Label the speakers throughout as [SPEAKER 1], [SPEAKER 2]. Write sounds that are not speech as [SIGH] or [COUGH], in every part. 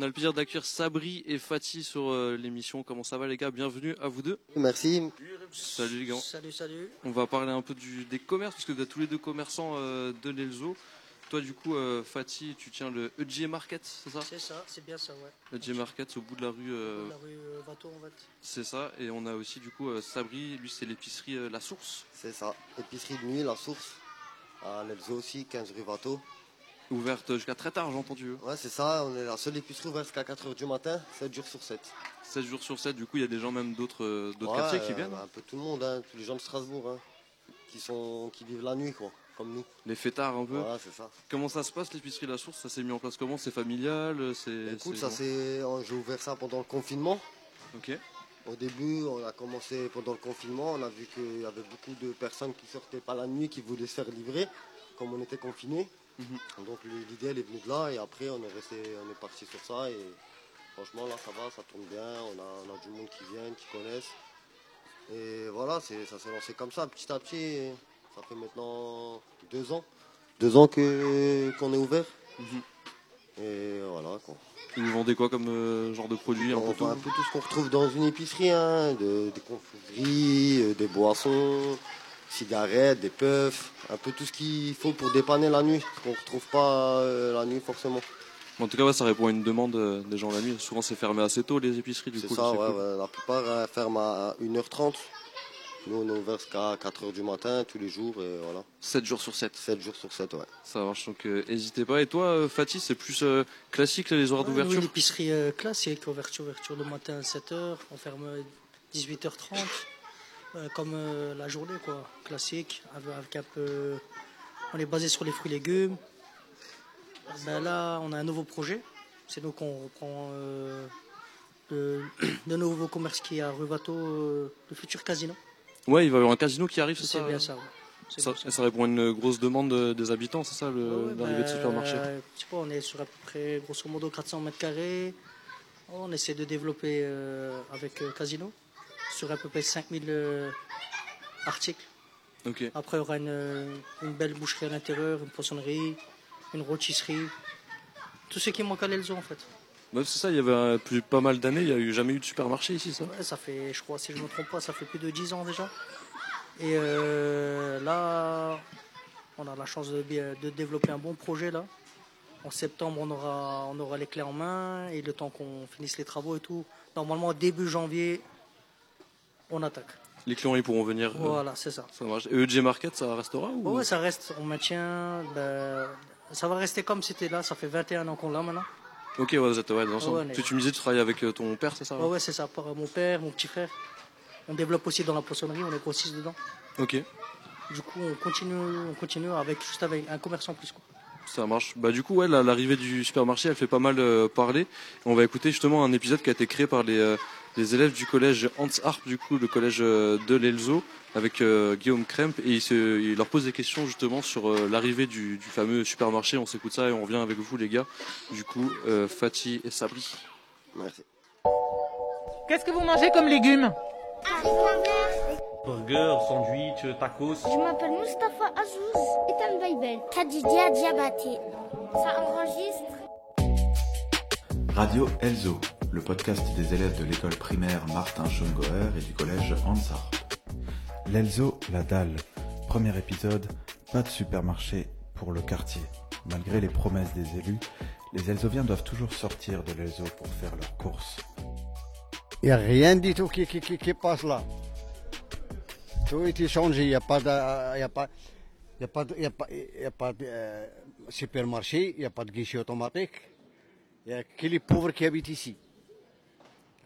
[SPEAKER 1] On a le plaisir d'accueillir Sabri et Fatih sur euh, l'émission. Comment ça va les gars? Bienvenue à vous deux.
[SPEAKER 2] Merci.
[SPEAKER 1] Salut les gars.
[SPEAKER 3] Salut, salut.
[SPEAKER 1] On va parler un peu du, des commerces, parce que vous êtes tous les deux commerçants euh, de l'Elzo. Toi du coup, euh, Fatih, tu tiens le EJ Market, c'est ça?
[SPEAKER 3] C'est ça, c'est bien ça, ouais.
[SPEAKER 1] EJ Market, c'est au bout de la rue, euh,
[SPEAKER 3] La rue euh, Vato, en fait.
[SPEAKER 1] c'est ça. Et on a aussi du coup euh, Sabri, lui c'est l'épicerie euh, La Source,
[SPEAKER 2] C'est ça. Épicerie de nuit, la source. À l'Elzo aussi, 15 rue Vato.
[SPEAKER 1] Ouverte jusqu'à très tard, j'ai entendu.
[SPEAKER 2] Ouais, c'est ça. On est la seule épicerie ouverte jusqu'à 4h du matin, 7 jours sur 7.
[SPEAKER 1] 7 jours sur 7, du coup il y a des gens même d'autres euh, d'autres
[SPEAKER 2] Ouais,
[SPEAKER 1] quartiers qui
[SPEAKER 2] euh,
[SPEAKER 1] viennent.
[SPEAKER 2] Un peu tout le monde, hein, tous les gens de Strasbourg, hein, qui, sont, qui vivent la nuit, quoi, comme nous.
[SPEAKER 1] Les fêtards un peu.
[SPEAKER 2] Voilà, c'est ça.
[SPEAKER 1] Comment ça se passe l'épicerie La Source? Ça s'est mis en place comment? C'est familial c'est,
[SPEAKER 2] Écoute,
[SPEAKER 1] c'est-
[SPEAKER 2] ça c'est, j'ai ouvert ça pendant le confinement.
[SPEAKER 1] Ok.
[SPEAKER 2] Au début, on a commencé pendant le confinement. On a vu qu'il y avait beaucoup de personnes qui sortaient pas la nuit, qui voulaient se faire livrer, comme on était confinés.
[SPEAKER 1] Mhm.
[SPEAKER 2] Donc l'idée elle est venue de là et après on est resté, on est parti sur ça et franchement là ça va, ça tourne bien. On a, on a du monde qui vient, qui connaissent. Et voilà, c'est, ça s'est lancé comme ça, petit à petit. Ça fait maintenant deux ans, deux ans que qu'on est ouvert.
[SPEAKER 1] Mhm.
[SPEAKER 2] Et voilà quoi.
[SPEAKER 1] Et Vous vendez quoi comme euh, genre de produit un
[SPEAKER 2] On
[SPEAKER 1] peu tout
[SPEAKER 2] un peu tout ce qu'on retrouve dans une épicerie, hein, de- des confiseries, euh, des boissons, cigarettes, des puffs, un peu tout ce qu'il faut pour dépanner la nuit, ce qu'on ne retrouve pas euh, la nuit forcément.
[SPEAKER 1] En tout cas, ouais, ça répond à une demande euh, des gens la nuit. Souvent, c'est fermé assez tôt les épiceries. Du
[SPEAKER 2] C'est
[SPEAKER 1] coup,
[SPEAKER 2] ça,
[SPEAKER 1] c'est
[SPEAKER 2] ouais,
[SPEAKER 1] cool.
[SPEAKER 2] ouais, la plupart euh, ferment à 1h30. Nous on est ouvert jusqu'à 4h du matin tous les jours et voilà.
[SPEAKER 1] 7 jours sur 7.
[SPEAKER 2] 7 jours sur 7, ouais.
[SPEAKER 1] Ça marche, donc euh, n'hésitez pas. Et toi, euh, Fatih, c'est plus euh, classique les horaires
[SPEAKER 3] Ouais,
[SPEAKER 1] d'ouverture
[SPEAKER 3] oui, l'épicerie euh, classique, ouverture, ouverture le matin à 7h, on ferme euh, 18h30, euh, comme euh, la journée, quoi, classique, avec, avec un peu... On est basé sur les fruits et légumes. Ben là, on a un nouveau projet. C'est nous qu'on reprend euh, le, [CLEARS THROAT] le nouveau commerce qui est à rue Vato, euh, le futur casino.
[SPEAKER 1] Ouais, il va y avoir un casino qui arrive, c'est
[SPEAKER 3] C'est
[SPEAKER 1] ça
[SPEAKER 3] bien ça, ouais. C'est
[SPEAKER 1] ça,
[SPEAKER 3] bien ça.
[SPEAKER 1] ça répond à une grosse demande euh, des habitants, c'est ça, le-
[SPEAKER 3] Ouais, ouais,
[SPEAKER 1] l'arrivée de
[SPEAKER 3] bah,
[SPEAKER 1] supermarché?
[SPEAKER 3] je sais pas, on est sur à peu près, grosso modo, 400 mètres carrés. On essaie de développer euh, avec euh, Casino sur à peu près 5000 euh, articles. Après, il y aura une, une belle boucherie à l'intérieur, une poissonnerie, une rôtisserie. Tout ce qui manque à l'Elzo, en fait.
[SPEAKER 1] Ouais, c'est ça, il y avait euh, plus, pas mal d'années, il n'y a eu, jamais eu de supermarché ici, ça
[SPEAKER 3] Ouais, ça fait, je crois, si je ne me trompe pas, ça fait plus de 10 ans déjà. Et euh, là, on a la chance de, de développer un bon projet là. En septembre, on aura, on aura les clés en main et le temps qu'on finisse les travaux et tout. Normalement, début janvier, on attaque.
[SPEAKER 1] Les clients, ils pourront venir. euh,
[SPEAKER 3] Voilà, c'est ça.
[SPEAKER 1] ça marche. Et EJ Market, ça restera ou...
[SPEAKER 3] Ouais, ça reste, on maintient. ben, ça va rester comme c'était là. Ça fait 21 ans qu'on l'a maintenant.
[SPEAKER 1] Ok, ouais, vous êtes ouais, ensemble.
[SPEAKER 3] Ouais,
[SPEAKER 1] Tu, tu me disais, tu travailles avec euh, ton père, c'est ça
[SPEAKER 3] Ouais, ouais, c'est ça. Par mon père, mon petit frère. On développe aussi dans la poissonnerie, on est grossiste dedans.
[SPEAKER 1] Ok,
[SPEAKER 3] Du coup, on continue, on continue avec juste avec un commerce en plus. Quoi.
[SPEAKER 1] ça marche. Bah du coup, ouais, la- l'arrivée du supermarché, elle fait pas mal euh, parler. On va écouter justement un épisode qui a été créé par les, euh, les élèves du collège Hans Harp, du coup, le collège euh, de l'Elzo, avec euh, Guillaume Kremp, et il, se, il leur pose des questions justement sur euh, l'arrivée du, du fameux supermarché. On s'écoute ça et on revient avec vous, les gars. Du coup, euh, Fatih et Sabri.
[SPEAKER 2] Merci.
[SPEAKER 4] Qu'est-ce que vous mangez comme légumes?
[SPEAKER 5] Burger, sandwich, tacos.
[SPEAKER 6] Je m'appelle Mustapha Azouz et un Bible? Khadija Diabaté. Ça enregistre
[SPEAKER 7] Radio Elzo, le podcast des élèves de l'école primaire Martin Schongoer et du collège Hansard. L'Elzo, la dalle. Premier épisode, pas de supermarché pour le quartier. Malgré les promesses des élus, les Elzoviens doivent toujours sortir de l'Elzo pour faire leurs courses.
[SPEAKER 8] Il n'y a rien du tout qui, qui, qui, passe là. Tout été changé. Il n'y a pas de, y a pas, a a a pas supermarché, il n'y a pas de guichet automatique. Il n'y a que les pauvres qui habitent ici.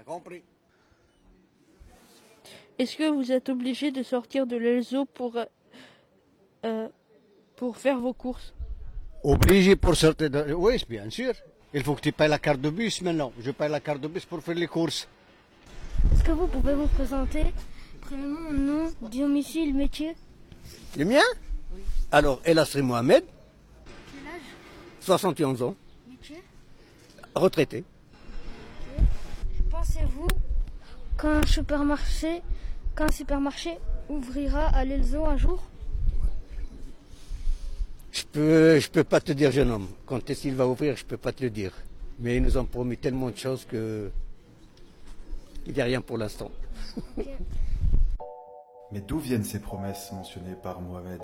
[SPEAKER 8] T'as compris?
[SPEAKER 9] Est-ce que vous êtes obligé de sortir de l'Elzo pour, euh, euh, pour faire vos courses?
[SPEAKER 8] Obligé pour sortir de... Oui, bien sûr. Il faut que tu payes la carte de bus maintenant. Je paye la carte de bus pour faire les courses.
[SPEAKER 6] Est-ce que vous pouvez vous présenter? Prénom, nom, domicile, métier?
[SPEAKER 8] Le mien? Alors, Elasri Mohamed,
[SPEAKER 6] Quel âge?
[SPEAKER 8] 71 ans,
[SPEAKER 6] Métier?
[SPEAKER 8] Retraité.
[SPEAKER 6] Pensez-vous qu'un supermarché, qu'un supermarché ouvrira à l'Elzo un jour?
[SPEAKER 8] Je peux, je peux pas te dire, jeune homme. Quand est-ce qu'il va ouvrir, je peux pas te le dire. Mais ils nous ont promis tellement de choses que il n'y a rien pour l'instant. [LAUGHS]
[SPEAKER 7] Mais d'où viennent ces promesses mentionnées par Mohamed?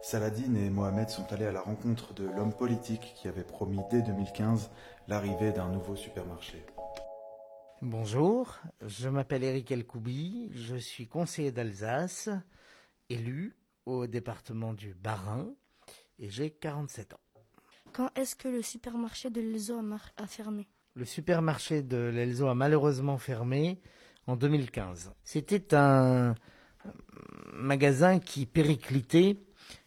[SPEAKER 7] Saladin et Mohamed sont allés à la rencontre de l'homme politique qui avait promis dès 2015 l'arrivée d'un nouveau supermarché.
[SPEAKER 10] Bonjour, je m'appelle Eric Elkoubi, je suis conseiller d'Alsace, élu au département du Bas-Rhin et j'ai 47 ans.
[SPEAKER 6] Quand est-ce que le supermarché de l'Elzo a, mar- a fermé?
[SPEAKER 10] Le supermarché de l'Elzo a malheureusement fermé en 2015. C'était un magasin qui périclitait,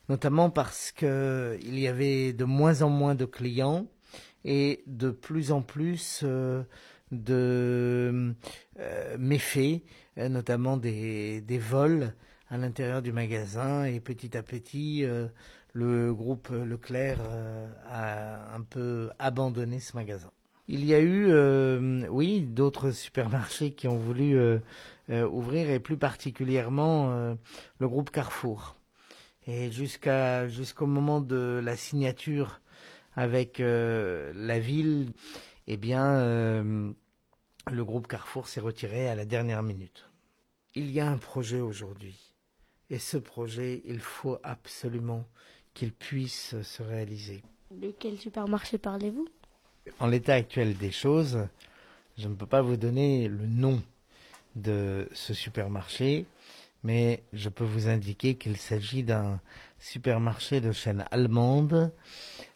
[SPEAKER 10] notamment parce que il y avait de moins en moins de clients et de plus en plus euh, de euh, méfaits, euh, notamment des, des vols à l'intérieur du magasin et petit à petit euh, le groupe Leclerc a un peu abandonné ce magasin. Il y a eu, oui, d'autres supermarchés qui ont voulu ouvrir et plus particulièrement le groupe Carrefour. Et jusqu'à jusqu'au moment de la signature avec la ville, eh bien, le groupe Carrefour s'est retiré à la dernière minute. Il y a un projet aujourd'hui. Et ce projet, il faut absolument qu'il puisse se réaliser.
[SPEAKER 6] De quel supermarché parlez-vous?
[SPEAKER 10] En l'état actuel des choses, je ne peux pas vous donner le nom de ce supermarché, mais je peux vous indiquer qu'il s'agit d'un supermarché de chaîne allemande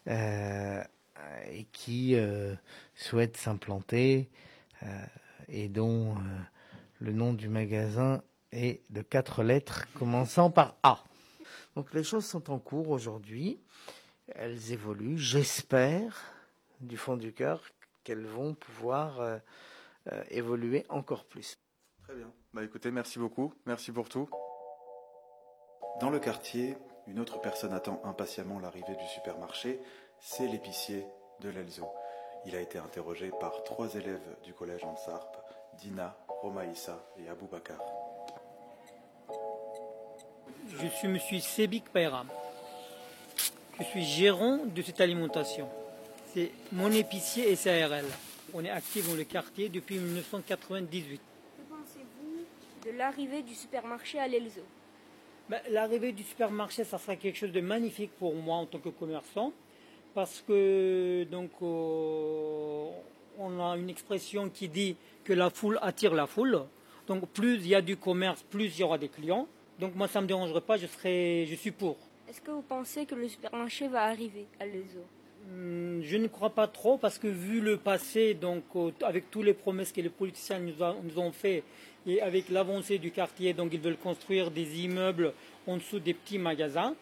[SPEAKER 10] euh, et qui euh, souhaite s'implanter euh, et dont euh, le nom du magasin est de quatre lettres commençant par A. Donc les choses sont en cours aujourd'hui, elles évoluent, j'espère du fond du cœur qu'elles vont pouvoir euh, euh, évoluer encore plus.
[SPEAKER 7] Très bien. Bah écoutez, merci beaucoup. Merci pour tout. Dans le quartier, une autre personne attend impatiemment l'arrivée du supermarché. C'est l'épicier de l'Elzo. Il a été interrogé par trois élèves du collège Ansarp, Dina, Romaïssa et Aboubakar.
[SPEAKER 11] Je suis monsieur Sebik Payram. Je suis gérant de cette alimentation. C'est mon épicier SARL. On est actif dans le quartier depuis 1998.
[SPEAKER 12] Que pensez-vous de l'arrivée du supermarché à l'Elzo?
[SPEAKER 11] Ben, L'arrivée du supermarché, ça sera quelque chose de magnifique pour moi en tant que commerçant, parce que donc euh, on a une expression qui dit que la foule attire la foule. Donc plus il y a du commerce, plus il y aura des clients. Donc moi ça me dérangerait pas, je serai, je suis pour.
[SPEAKER 12] Est-ce que vous pensez que le supermarché va arriver à l'Elzo
[SPEAKER 11] Hum, Je ne crois pas trop parce que vu le passé, donc euh, avec toutes les promesses que les politiciens nous, a- nous ont fait et avec l'avancée du quartier, donc ils veulent construire des immeubles en dessous des petits magasins.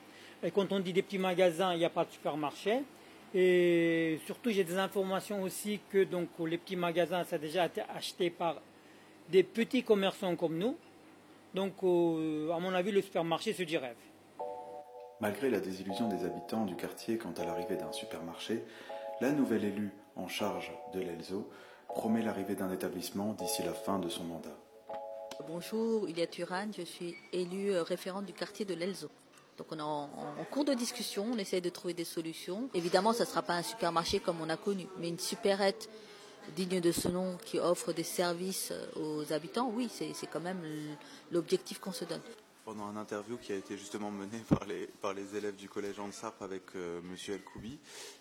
[SPEAKER 11] Et quand on dit des petits magasins, il n'y a pas de supermarché. Et surtout, j'ai des informations aussi que donc les petits magasins, ça a déjà été acheté par des petits commerçants comme nous. Donc, euh, à mon avis, le supermarché se dit rêve.
[SPEAKER 7] Malgré la désillusion des habitants du quartier quant à l'arrivée d'un supermarché, la nouvelle élue en charge de l'Elzo promet l'arrivée d'un établissement d'ici la fin de son mandat.
[SPEAKER 13] Bonjour, Ilia Turan, je suis élue euh, référente du quartier de l'Elzo. Donc on est en, cours de discussion, on essaie de trouver des solutions. Évidemment, ça ne sera pas un supermarché comme on a connu, mais une supérette digne de ce nom qui offre des services euh, aux habitants, oui, c'est quand même l'objectif qu'on se donne.
[SPEAKER 14] Pendant un interview qui a été justement mené par les, élèves du collège Ansarp avec euh, Monsieur El Koubi,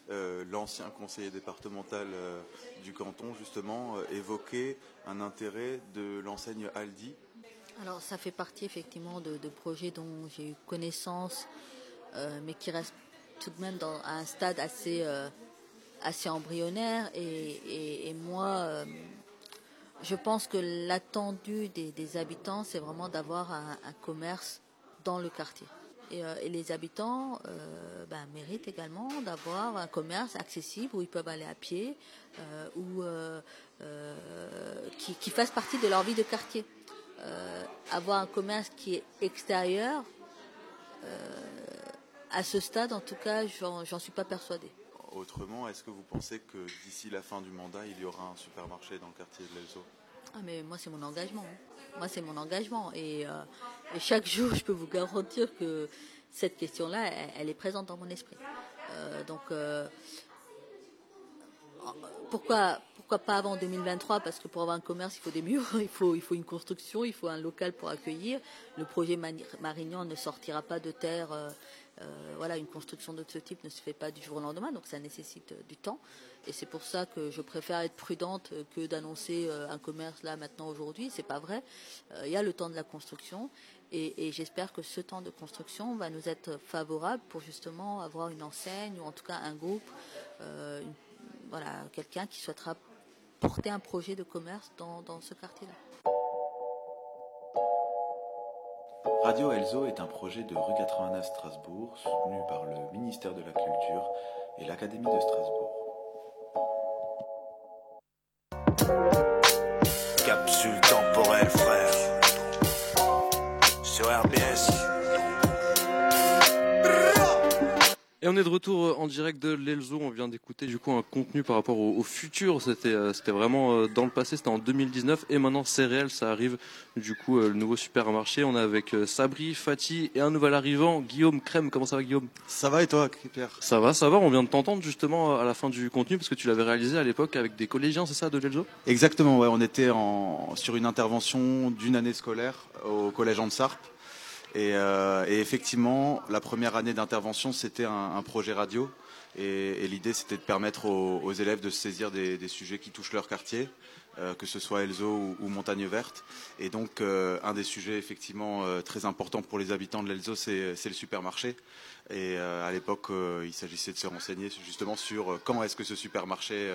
[SPEAKER 14] euh, l'ancien conseiller départemental du canton justement évoquait un intérêt de l'enseigne Aldi.
[SPEAKER 13] Alors ça fait partie effectivement de, projets dont j'ai eu connaissance, euh, mais qui restent tout de même dans, à un stade assez, euh, assez embryonnaire. Et, moi, euh, je pense que l'attendu des, habitants, c'est vraiment d'avoir un, commerce dans le quartier. Et, les habitants ben, méritent également d'avoir un commerce accessible où ils peuvent aller à pied, ou qui fasse partie de leur vie de quartier. Euh, avoir un commerce qui est extérieur, euh, à ce stade, en tout cas, j'en suis pas persuadée.
[SPEAKER 14] Autrement, est-ce que vous pensez que d'ici la fin du mandat, il y aura un supermarché dans le quartier de l'Elzo
[SPEAKER 13] Ah, mais moi, c'est mon engagement. hein. Moi, c'est mon engagement. Et, euh, et chaque [LAUGHS] jour, je peux vous garantir que cette question-là, elle, elle est présente dans mon esprit. Donc, pourquoi, pourquoi pas avant 2023 Parce que pour avoir un commerce, il faut des murs, [LAUGHS] il faut, il faut une construction, il faut un local pour accueillir. Le projet Marignan ne sortira pas de terre. Euh, euh, voilà, une construction de ce type ne se fait pas du jour au lendemain, donc ça nécessite du temps. Et c'est pour ça que je préfère être prudente que d'annoncer un commerce là maintenant aujourd'hui. C'est pas vrai. Il y a le temps de la construction. Et, j'espère que ce temps de construction va nous être favorable pour justement avoir une enseigne ou en tout cas un groupe, euh, voilà, quelqu'un qui souhaitera porter un projet de commerce dans, dans ce quartier-là.
[SPEAKER 7] Radio Elzo est un projet de rue 89 Strasbourg soutenu par le ministère de la Culture et l'Académie de Strasbourg.
[SPEAKER 15] Capsule temporelle, frère. Sur RBS.
[SPEAKER 1] Et on est de retour euh, en direct de l'Elzo. On vient d'écouter du coup un contenu par rapport au, futur. C'était euh, c'était vraiment euh, dans le passé, c'était en 2019 et maintenant c'est réel, ça arrive. Du coup, le nouveau supermarché. On est avec Sabri, Fatih et un nouvel arrivant, Guillaume Crème. Comment ça va, Guillaume?
[SPEAKER 16] Ça va et toi, Pierre?
[SPEAKER 1] Ça va, ça va. On vient de t'entendre justement à la fin du contenu parce que tu l'avais réalisé à l'époque avec des collégiens, c'est ça, de l'Elzo?
[SPEAKER 16] Exactement. Ouais, on était en, sur une intervention d'une année scolaire au collège Euh, et, effectivement, la première année d'intervention, c'était un, projet radio. Et, l'idée, c'était de permettre aux, élèves de se saisir des, sujets qui touchent leur quartier, euh, que ce soit Elzo ou, Montagne Verte. Et donc, euh, un des sujets effectivement très importants pour les habitants de l'Elzo, c'est le supermarché. Et à l'époque, il s'agissait de se renseigner justement sur quand est-ce que ce supermarché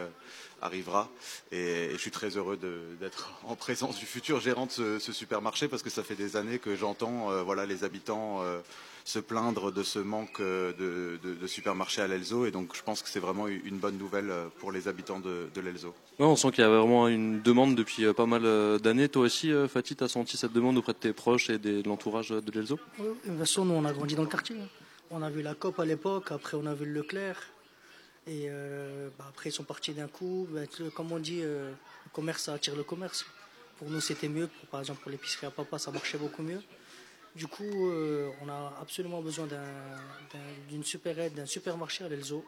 [SPEAKER 16] arrivera. Et, je suis très heureux d'être [LAUGHS] en présence du futur gérant de ce, supermarché parce que ça fait des années que j'entends euh, voilà, les habitants euh, se plaindre de ce manque euh, de, de, supermarché à l'Elzo. Et donc je pense que c'est vraiment une bonne nouvelle pour les habitants de, de l'Elzo.
[SPEAKER 1] on sent qu'il y a vraiment une demande depuis pas mal d'années. Toi aussi, Fatih, tu as senti cette demande auprès de tes proches et de l'entourage de l'Elzo
[SPEAKER 3] Oui, de toute façon, nous, on a grandi dans le quartier. On a vu la COP à l'époque, après on a vu le Leclerc. Et euh, bah, après, ils sont partis d'un coup. Bah, comme on dit, euh, le commerce, ça attire le commerce. Pour nous, c'était mieux. par exemple, pour l'épicerie à papa, ça marchait beaucoup mieux. Du coup, euh, on a absolument besoin d'une super aide, d'un supermarché à l'Elzo.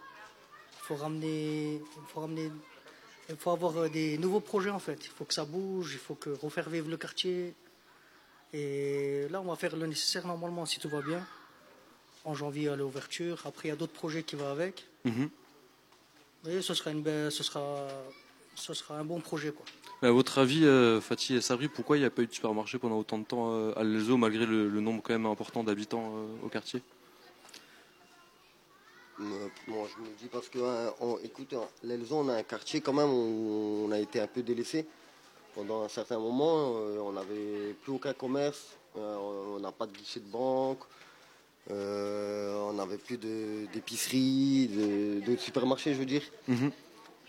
[SPEAKER 3] Il faut ramener, il faut ramener, faut avoir des nouveaux projets en fait. Il faut que ça bouge, il faut que refaire vivre le quartier. Et là, on va faire le nécessaire normalement si tout va bien. En janvier à l'ouverture. Après, il y a d'autres projets qui vont avec. Mhm. Oui, ce sera, une ce sera, ce sera un bon projet. Quoi.
[SPEAKER 1] à votre avis, euh, Fatih et Sabri, pourquoi il n'y a pas eu de supermarché pendant autant de temps euh, à l'Elzo, malgré le, nombre quand même important d'habitants euh, au quartier?
[SPEAKER 2] Moi, je me dis parce que, hein, écoute, l'Elzo, on a un quartier quand même où on a été un peu délaissé. Pendant un certain moment, on n'avait plus aucun commerce, on n'a pas de guichet de banque, on n'avait plus d'épicerie, de, supermarché, je veux dire. Mhm.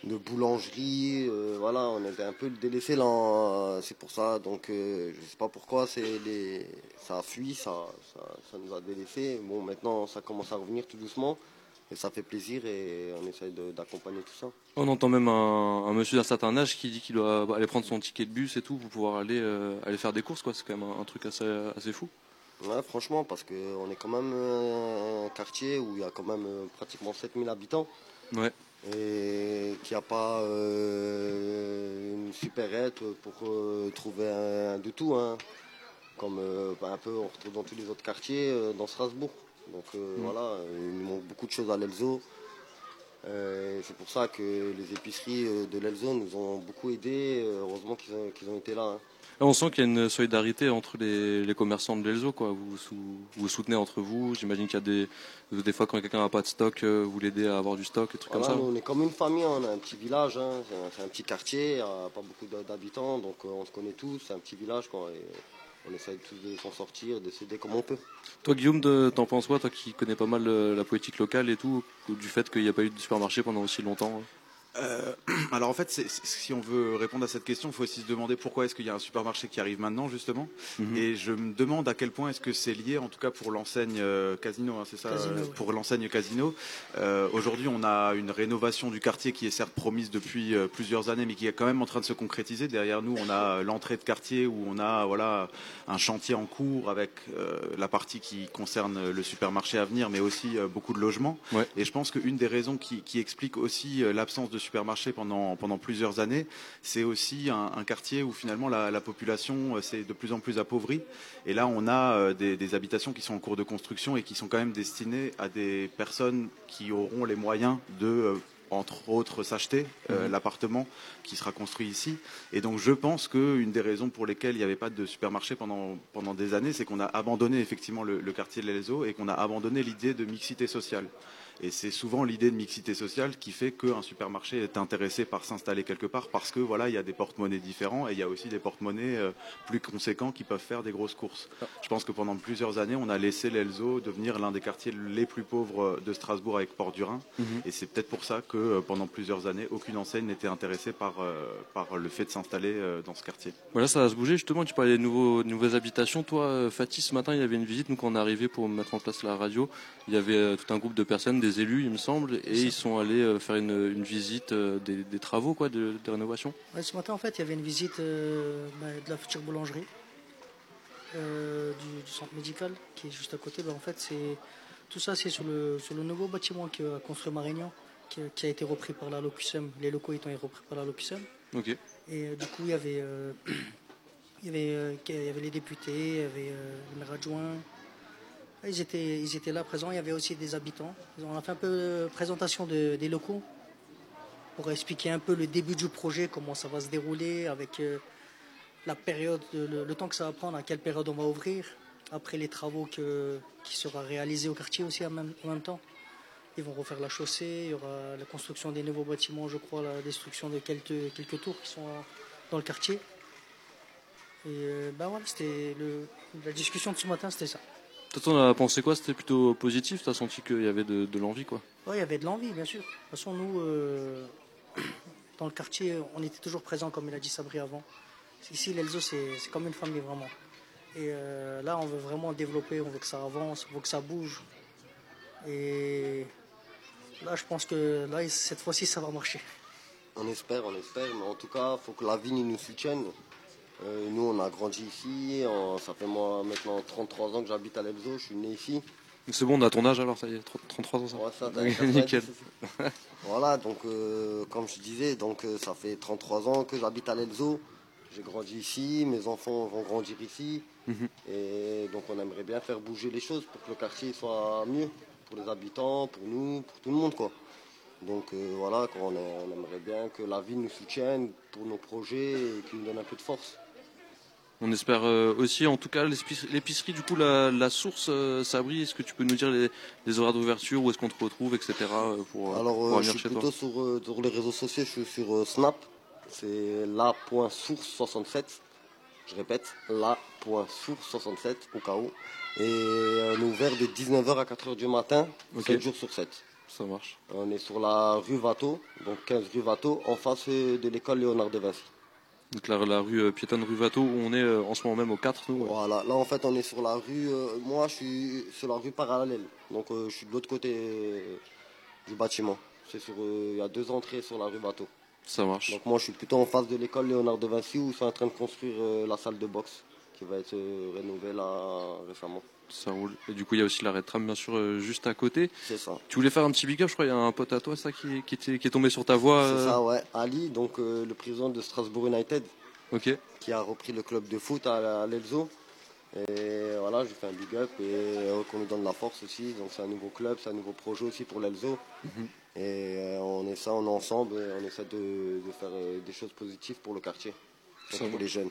[SPEAKER 2] De boulangerie, euh, voilà, on était un peu délaissé là, c'est pour ça, donc euh, je ne sais pas pourquoi, les, ça a fui, ça, ça, nous a délaissé. Bon, maintenant ça commence à revenir tout doucement, et ça fait plaisir et on essaye d'accompagner tout ça.
[SPEAKER 1] On entend même un, monsieur d'un certain âge qui dit qu'il doit aller prendre son ticket de bus et tout pour pouvoir aller, aller faire des courses, quoi. C'est quand même un, un truc assez, assez fou.
[SPEAKER 2] Ouais, franchement, parce qu'on est quand même un quartier où il y a quand même euh, pratiquement 7000 habitants. Ouais. Et qu'il n'y a pas euh, une super aide pour euh, trouver un, de tout. Hein. Comme bah, un peu on retrouve dans tous les autres quartiers dans Strasbourg. Donc mm. voilà, il manque beaucoup de choses à l'Elzo. c'est pour ça que les épiceries de l'Elzo nous ont beaucoup aidés. Heureusement qu'ils ont, été là. Hein
[SPEAKER 1] on sent qu'il y a une solidarité entre les, commerçants de l'Elzo. Quoi. Vous, vous soutenez entre vous. J'imagine qu'il y a des, des fois quand quelqu'un n'a pas de stock, euh, vous l'aidez à avoir du stock, et trucs comme ça.
[SPEAKER 2] on est comme une famille, on a un petit village, hein. c'est un, petit quartier, a pas beaucoup d'habitants, donc euh, on se connaît tous, c'est un petit village. Quoi, on essaie tous de s'en sortir, de s'aider comme on peut.
[SPEAKER 1] Toi Guillaume, t'en penses quoi, toi qui connais pas mal euh, la politique locale et tout, du fait qu'il n'y a pas eu de supermarché pendant aussi longtemps
[SPEAKER 16] euh, [CLEARS THROAT] alors en fait, si on veut répondre à cette question, il faut aussi se demander pourquoi est-ce qu'il y a un supermarché qui arrive maintenant justement. Mhm. Et je me demande à quel point est-ce que c'est lié, en tout cas pour l'enseigne euh, Casino, hein, c'est ça, euh, pour l'enseigne Casino. Aujourd'hui, on a une rénovation du quartier qui est certes promise depuis plusieurs années, mais qui est quand même en train de se concrétiser. Derrière nous, on a l'entrée de quartier où on a voilà un chantier en cours avec la partie qui concerne le supermarché à venir, mais aussi beaucoup de logements. Et je pense qu'une des raisons qui, qui explique aussi l'absence de supermarché pendant, pendant plusieurs années, c'est aussi un, un quartier où finalement la, la population euh, s'est de plus en plus appauvrie. Et là, on a euh, des, des habitations qui sont en cours de construction et qui sont quand même destinées à des personnes qui auront les moyens de euh, entre autres s'acheter euh,
[SPEAKER 1] Mhm.
[SPEAKER 16] l'appartement qui sera construit ici. Et donc je pense qu'une des raisons pour lesquelles il n'y avait pas de supermarché pendant, pendant des années, c'est qu'on a abandonné effectivement le, le quartier de l'Elzo et qu'on a abandonné l'idée de mixité sociale. Et c'est souvent l'idée de mixité sociale qui fait qu'un supermarché est intéressé par s'installer quelque part parce que voilà, il y a des porte-monnaies différents et il y a aussi des porte-monnaies euh, plus conséquents qui peuvent faire des grosses courses. Je pense que pendant plusieurs années, on a laissé l'Elzo devenir l'un des quartiers les plus pauvres de Strasbourg avec Port du Rhin.
[SPEAKER 1] Mhm.
[SPEAKER 16] Et c'est peut-être pour ça que euh, pendant plusieurs années, aucune enseigne n'était intéressée par, euh, par le fait de s'installer euh, dans ce quartier.
[SPEAKER 1] Voilà, ça va se bouger. Justement, tu parlais des nouveaux, de nouvelles habitations. Toi, euh, Fatih, ce matin, il y avait une visite. Nous, quand on est arrivé pour mettre en place la radio, il y avait euh, tout un groupe de personnes, des élus, il me semble, et ils sont allés euh, faire une, une visite euh, des, des travaux, quoi, de, de rénovation.
[SPEAKER 3] Ouais, ce matin, en fait, il y avait une visite euh, bah, de la future boulangerie euh, du, du centre médical qui est juste à côté. Bah, en fait, c'est tout ça, c'est sur le, sur le nouveau bâtiment qu'a construit Marignan, qui, qui a été repris par la Locusem. Les locaux étant repris par la Locusem.
[SPEAKER 1] Ok.
[SPEAKER 3] Et euh, du coup, il y avait, [CLEARS THROAT] il y avait, il y avait les députés, il y avait le maire adjoint. Ils étaient, ils étaient là présents. Il y avait aussi des habitants. On a fait un peu de présentation de- des locaux pour expliquer un peu le début du projet, comment ça va se dérouler, avec euh, la période, le, temps que ça va prendre, à quelle période on va ouvrir, après les travaux qui sera réalisés au quartier aussi en même, temps. Ils vont refaire la chaussée, il y aura la construction des nouveaux bâtiments, je crois, la destruction de quelques, quelques tours qui sont euh, dans le quartier. Et euh, ben voilà, c'était la discussion de ce matin, c'était ça.
[SPEAKER 1] Toi, t'en as pensé quoi? C'était plutôt positif? T'as senti qu'il y avait de, de l'envie, quoi?
[SPEAKER 3] Ouais, il y avait de l'envie, bien sûr. De toute façon, nous, euh, [CLEARS THROAT] dans le quartier, on était toujours présents, comme il a dit Sabri avant. Ici, l'Elzo, c'est c'est comme une famille, vraiment. Et euh, là, on veut vraiment développer, on veut que ça avance, on veut que ça bouge. Et là, je pense que là, cette fois-ci, ça va marcher.
[SPEAKER 2] On espère, on espère, mais en tout cas, il faut que la ville nous soutienne. Euh, nous, on a grandi ici, on- ça fait moi maintenant 33 ans que j'habite à l'Elzo, je suis né ici.
[SPEAKER 1] C'est bon, on a ton âge alors, ça y est, 33 ans ça
[SPEAKER 2] Ouais, ça, t'as
[SPEAKER 1] Oui,
[SPEAKER 2] 90,
[SPEAKER 1] Nickel.
[SPEAKER 2] Voilà, donc euh, comme je disais, donc euh, ça fait 33 ans que j'habite à l'Elzo. J'ai grandi ici, mes enfants vont grandir ici.
[SPEAKER 1] Mhm.
[SPEAKER 2] Et donc on aimerait bien faire bouger les choses pour que le quartier soit mieux pour les habitants, pour nous, pour tout le monde quoi. Donc euh, voilà, on, aimerait bien que la ville nous soutienne pour nos projets et qu'il nous donne un peu de force.
[SPEAKER 1] On espère euh, aussi, en tout cas, l'épicerie, du coup, la, la source, euh, Sabri, est-ce que tu peux nous dire les, les horaires d'ouverture, où est-ce qu'on te retrouve, etc. euh, pour,
[SPEAKER 2] Alors
[SPEAKER 1] pour
[SPEAKER 2] je suis
[SPEAKER 1] chez
[SPEAKER 2] plutôt
[SPEAKER 1] toi
[SPEAKER 2] sur, sur les réseaux sociaux, je suis sur Snap, c'est la.source67. Je répète, la.source67 au cas où. Et on est ouvert de 19h à 4h du matin,
[SPEAKER 1] Ok.
[SPEAKER 2] 7 jours sur 7.
[SPEAKER 1] Ça marche.
[SPEAKER 2] On est sur la rue Vato, donc 15 rue Vato, en face de l'école Léonard de Vinci.
[SPEAKER 1] Donc la, la rue euh, piétonne rue Vato, où on est euh, en ce moment même au 4, nous. ouais.
[SPEAKER 2] Voilà, là en fait on est sur la rue, euh, moi je suis sur la rue parallèle, donc je suis de l'autre côté du bâtiment. C'est sur, il y a deux entrées sur la rue Bateau.
[SPEAKER 1] Ça marche.
[SPEAKER 2] Donc moi je suis plutôt en face de l'école Léonard de Vinci où ils sont en train de construire la salle de boxe qui va être euh, rénovée là récemment.
[SPEAKER 1] Ça roule. Et du coup, il y a aussi l'arrêt de tram, bien sûr, euh, juste à côté.
[SPEAKER 2] C'est ça.
[SPEAKER 1] Tu voulais faire un petit big up, je crois, il y a un pote à toi, ça, qui, qui, était- qui est tombé sur ta voie.
[SPEAKER 2] C'est
[SPEAKER 1] euh,
[SPEAKER 2] ça, ouais. Ali, donc euh, le président de Strasbourg United,
[SPEAKER 1] Ok.
[SPEAKER 2] qui a repris le club de foot à, à l'Elzo. Et voilà, j'ai fait un big up et euh, qu'on nous donne la force aussi. Donc c'est un nouveau club, c'est un nouveau projet aussi pour l'Elzo.
[SPEAKER 1] Mhm.
[SPEAKER 2] Et euh, on est ça, on est ensemble et on essaie de, de faire euh, des choses positives pour le quartier, pour
[SPEAKER 1] va.
[SPEAKER 2] les jeunes.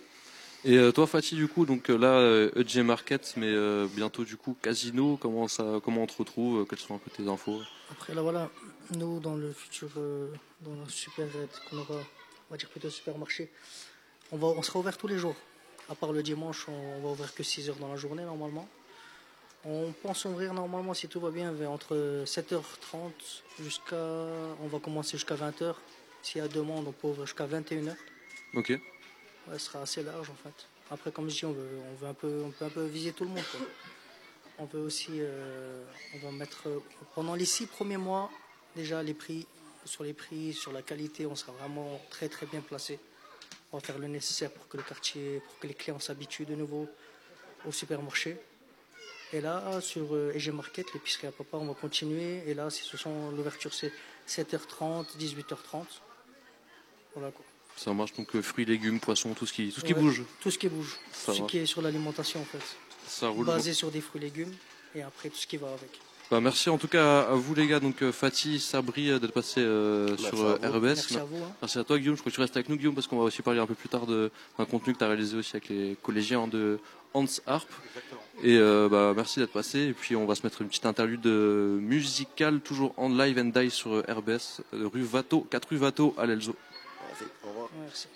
[SPEAKER 1] Et euh, toi, Fatih, du coup, donc euh, là, euh, EJ Market, mais euh, bientôt, du coup, Casino, comment, ça, comment on te retrouve Quelles sont un peu tes infos?
[SPEAKER 3] Après, là, voilà, nous, dans le futur, euh, dans le super, qu'on aura, on va dire plutôt supermarché, on, va, on sera ouvert tous les jours. À part le dimanche, on, va ouvrir que 6 heures dans la journée, normalement. On pense ouvrir, normalement, si tout va bien, entre 7h30 jusqu'à. On va commencer jusqu'à 20h. S'il y a demande, on peut ouvrir jusqu'à 21h.
[SPEAKER 1] Ok.
[SPEAKER 3] Ouais, ce sera assez large en fait. Après, comme je dis, on veut, un peu, on peut un peu viser tout le monde. On veut aussi, euh, on va mettre euh, pendant les six premiers mois déjà les prix, sur les prix, sur la qualité, on sera vraiment très très bien placé. On va faire le nécessaire pour que le quartier, pour que les clients s'habituent de nouveau au supermarché. Et là, sur euh, EG Market, l'épicerie à papa, on va continuer. Et là, ce sont l'ouverture, c'est 7h30, 18h30. Voilà quoi.
[SPEAKER 1] Ça marche donc euh, fruits, légumes, poissons, tout ce qui, tout ce qui
[SPEAKER 3] Ouais,
[SPEAKER 1] bouge.
[SPEAKER 3] Tout ce qui bouge.
[SPEAKER 1] Ça
[SPEAKER 3] tout ce
[SPEAKER 1] va.
[SPEAKER 3] qui est sur l'alimentation en fait.
[SPEAKER 1] Ça roule.
[SPEAKER 3] Basé sur des fruits et légumes. Et après, tout ce qui va avec.
[SPEAKER 1] Bah, merci en tout cas à vous les gars, donc euh, Fatih, Sabri euh, d'être passé euh, sur
[SPEAKER 3] à
[SPEAKER 1] euh. RBS.
[SPEAKER 3] Merci à vous, hein.
[SPEAKER 1] Merci à toi Guillaume, je crois que tu restes avec nous Guillaume parce qu'on va aussi parler un peu plus tard de- d'un contenu que tu as réalisé aussi avec les collégiens de Hans Harp. Et euh, bah, merci d'être passé et puis on va se mettre une petite interlude musicale toujours en live and die sur RBS, rue Vato, 4 rue Vato à l'Elzo.
[SPEAKER 2] Merci. Au revoir.
[SPEAKER 3] Merci.